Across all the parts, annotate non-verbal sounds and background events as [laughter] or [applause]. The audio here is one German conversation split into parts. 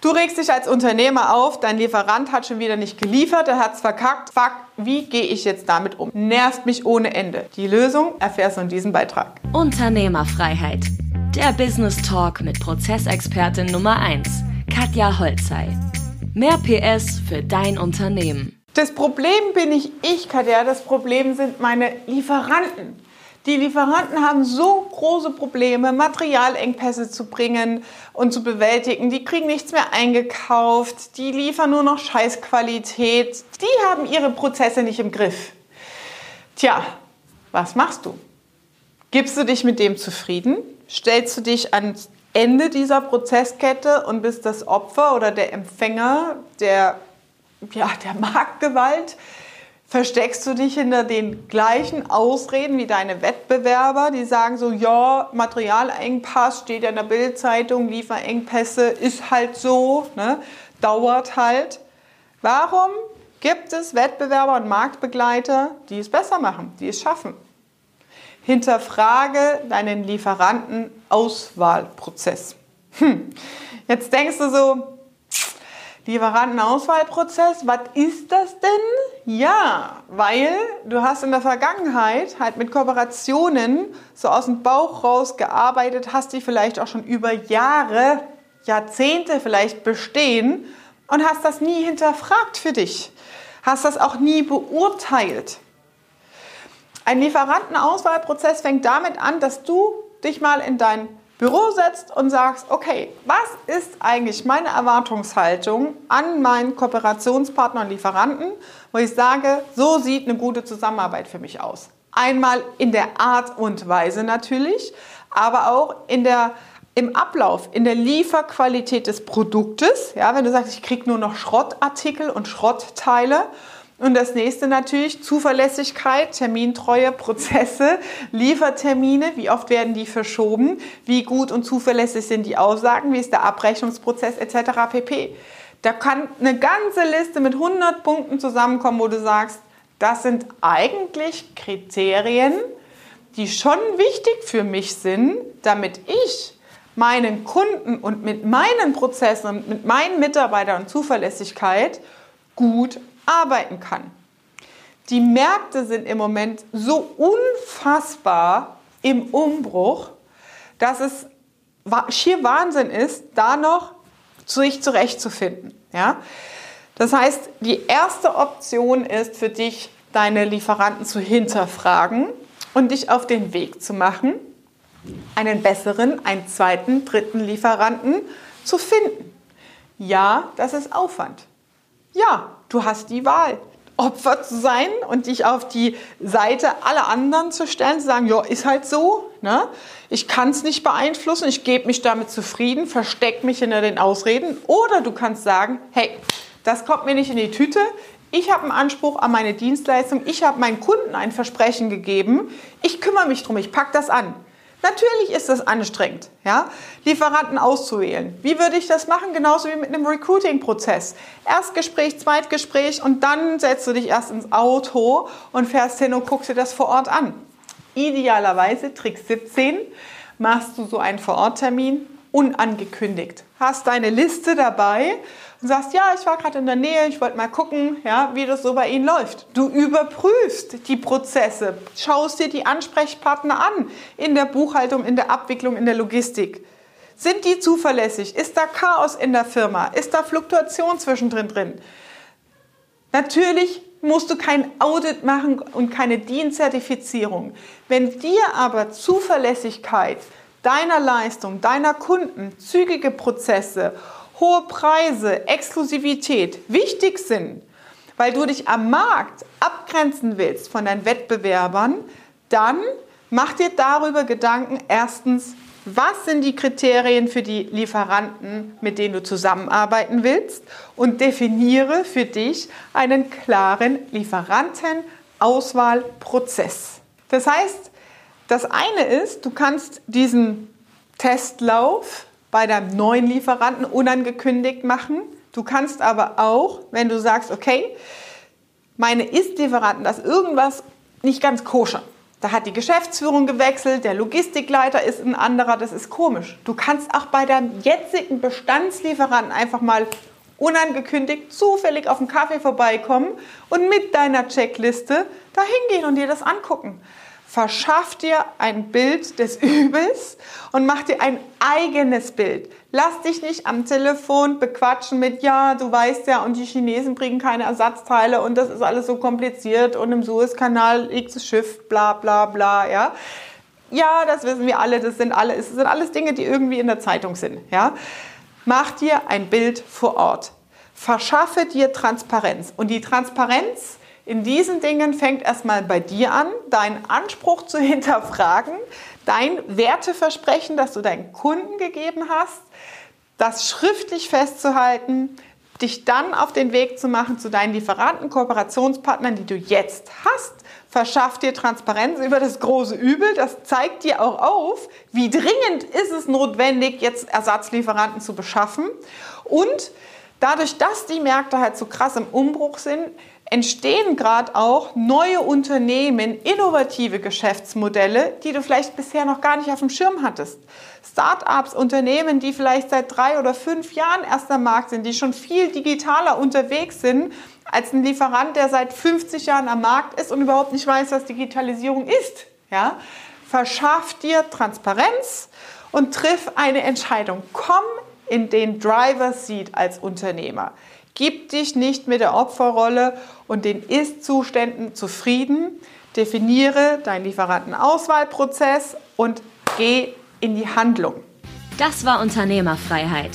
Du regst dich als Unternehmer auf, dein Lieferant hat schon wieder nicht geliefert, er hat's verkackt. Fuck, wie gehe ich jetzt damit um? Nervt mich ohne Ende. Die Lösung erfährst du in diesem Beitrag. Unternehmerfreiheit. Der Business Talk mit Prozessexpertin Nummer 1, Katja Holzei. Mehr PS für dein Unternehmen. Das Problem bin nicht ich, Katja, das Problem sind meine Lieferanten. Die Lieferanten haben so große Probleme, Materialengpässe zu bringen und zu bewältigen. Die kriegen nichts mehr eingekauft. Die liefern nur noch Scheißqualität. Die haben ihre Prozesse nicht im Griff. Tja, was machst du? Gibst du dich mit dem zufrieden? Stellst du dich ans Ende dieser Prozesskette und bist das Opfer oder der Empfänger der, ja, der Marktgewalt? Versteckst du dich hinter den gleichen Ausreden wie deine Wettbewerber, die sagen so, ja, Materialengpass steht ja in der Bildzeitung, Lieferengpässe ist halt so, ne, dauert halt. Warum gibt es Wettbewerber und Marktbegleiter, die es besser machen, die es schaffen? Hinterfrage deinen Lieferantenauswahlprozess. Hm. Jetzt denkst du so, Lieferantenauswahlprozess, was ist das denn? Ja, weil du hast in der Vergangenheit halt mit Kooperationen so aus dem Bauch raus gearbeitet, hast die vielleicht auch schon über Jahre, Jahrzehnte vielleicht bestehen und hast das nie hinterfragt für dich, hast das auch nie beurteilt. Ein Lieferantenauswahlprozess fängt damit an, dass du dich mal in dein Büro setzt und sagst, okay, was ist eigentlich meine Erwartungshaltung an meinen Kooperationspartner und Lieferanten, wo ich sage, so sieht eine gute Zusammenarbeit für mich aus. Einmal in der Art und Weise natürlich, aber auch in der im Ablauf, in der Lieferqualität des Produktes, ja, wenn du sagst, ich kriege nur noch Schrottartikel und Schrottteile und das nächste natürlich Zuverlässigkeit, Termintreue, Prozesse, Liefertermine, wie oft werden die verschoben, wie gut und zuverlässig sind die Aussagen, wie ist der Abrechnungsprozess etc. pp. Da kann eine ganze Liste mit 100 Punkten zusammenkommen, wo du sagst, das sind eigentlich Kriterien, die schon wichtig für mich sind, damit ich meinen Kunden und mit meinen Prozessen und mit meinen Mitarbeitern und Zuverlässigkeit gut arbeiten kann. Die Märkte sind im Moment so unfassbar im Umbruch, dass es schier Wahnsinn ist, da noch sich zurechtzufinden. Ja? Das heißt, die erste Option ist für dich, deine Lieferanten zu hinterfragen und dich auf den Weg zu machen, einen besseren, einen zweiten, dritten Lieferanten zu finden. Ja, das ist Aufwand. Ja, du hast die Wahl. Opfer zu sein und dich auf die Seite aller anderen zu stellen, zu sagen, ja, ist halt so, ne? ich kann es nicht beeinflussen, ich gebe mich damit zufrieden, verstecke mich hinter den Ausreden. Oder du kannst sagen, hey, das kommt mir nicht in die Tüte, ich habe einen Anspruch an meine Dienstleistung, ich habe meinen Kunden ein Versprechen gegeben, ich kümmere mich drum, ich packe das an. Natürlich ist das anstrengend, ja? Lieferanten auszuwählen. Wie würde ich das machen? Genauso wie mit einem Recruiting-Prozess. Erstgespräch, Zweitgespräch und dann setzt du dich erst ins Auto und fährst hin und guckst dir das vor Ort an. Idealerweise, Trick 17, machst du so einen Vororttermin unangekündigt. Hast deine Liste dabei und sagst, ja, ich war gerade in der Nähe, ich wollte mal gucken, ja, wie das so bei Ihnen läuft. Du überprüfst die Prozesse, schaust dir die Ansprechpartner an in der Buchhaltung, in der Abwicklung, in der Logistik. Sind die zuverlässig? Ist da Chaos in der Firma? Ist da Fluktuation zwischendrin drin? Natürlich musst du kein Audit machen und keine DIN-Zertifizierung. Wenn dir aber Zuverlässigkeit deiner Leistung, deiner Kunden, zügige Prozesse hohe Preise, Exklusivität wichtig sind, weil du dich am Markt abgrenzen willst von deinen Wettbewerbern, dann mach dir darüber Gedanken, erstens, was sind die Kriterien für die Lieferanten, mit denen du zusammenarbeiten willst und definiere für dich einen klaren Lieferantenauswahlprozess. Das heißt, das eine ist, du kannst diesen Testlauf bei deinem neuen Lieferanten unangekündigt machen. Du kannst aber auch, wenn du sagst, okay, meine Ist-Lieferanten, da ist irgendwas nicht ganz koscher. Da hat die Geschäftsführung gewechselt, der Logistikleiter ist ein anderer, das ist komisch. Du kannst auch bei deinem jetzigen Bestandslieferanten einfach mal unangekündigt zufällig auf den Kaffee vorbeikommen und mit deiner Checkliste dahin gehen und dir das angucken. Verschaff dir ein Bild des [laughs] Übels und mach dir ein eigenes Bild. Lass dich nicht am Telefon bequatschen mit, ja, du weißt ja, und die Chinesen bringen keine Ersatzteile und das ist alles so kompliziert und im Suezkanal liegt das Schiff, bla bla bla, ja. Ja, das wissen wir alle, das sind, alle, das sind alles Dinge, die irgendwie in der Zeitung sind, ja. Mach dir ein Bild vor Ort. Verschaffe dir Transparenz. Und die Transparenz in diesen Dingen fängt erstmal bei dir an, deinen Anspruch zu [laughs] hinterfragen, dein Werteversprechen, das du deinen Kunden gegeben hast, das schriftlich festzuhalten, dich dann auf den Weg zu machen zu deinen Lieferanten, Kooperationspartnern, die du jetzt hast. Verschafft dir Transparenz über das große Übel. Das zeigt dir auch auf, wie dringend ist es notwendig, jetzt Ersatzlieferanten zu beschaffen. Und dadurch, dass die Märkte halt so krass im Umbruch sind, entstehen gerade auch neue Unternehmen, innovative Geschäftsmodelle, die du vielleicht bisher noch gar nicht auf dem Schirm hattest. Start-ups, Unternehmen, die vielleicht seit drei oder fünf Jahren erst am Markt sind, die schon viel digitaler unterwegs sind als ein Lieferant, der seit 50 Jahren am Markt ist und überhaupt nicht weiß, was Digitalisierung ist. Ja? Verschaff dir Transparenz und triff eine Entscheidung. Komm in den Driver Seat als Unternehmer. Gib dich nicht mit der Opferrolle und den Ist-Zuständen zufrieden. Definiere deinen Lieferantenauswahlprozess und geh in die Handlung. Das war Unternehmerfreiheit.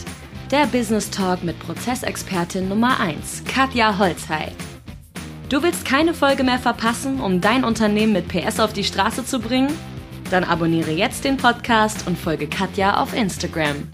Der Business Talk mit Prozessexpertin Nummer 1, Katja Holzhey. Du willst keine Folge mehr verpassen, um dein Unternehmen mit PS auf die Straße zu bringen? Dann abonniere jetzt den Podcast und folge Katja auf Instagram.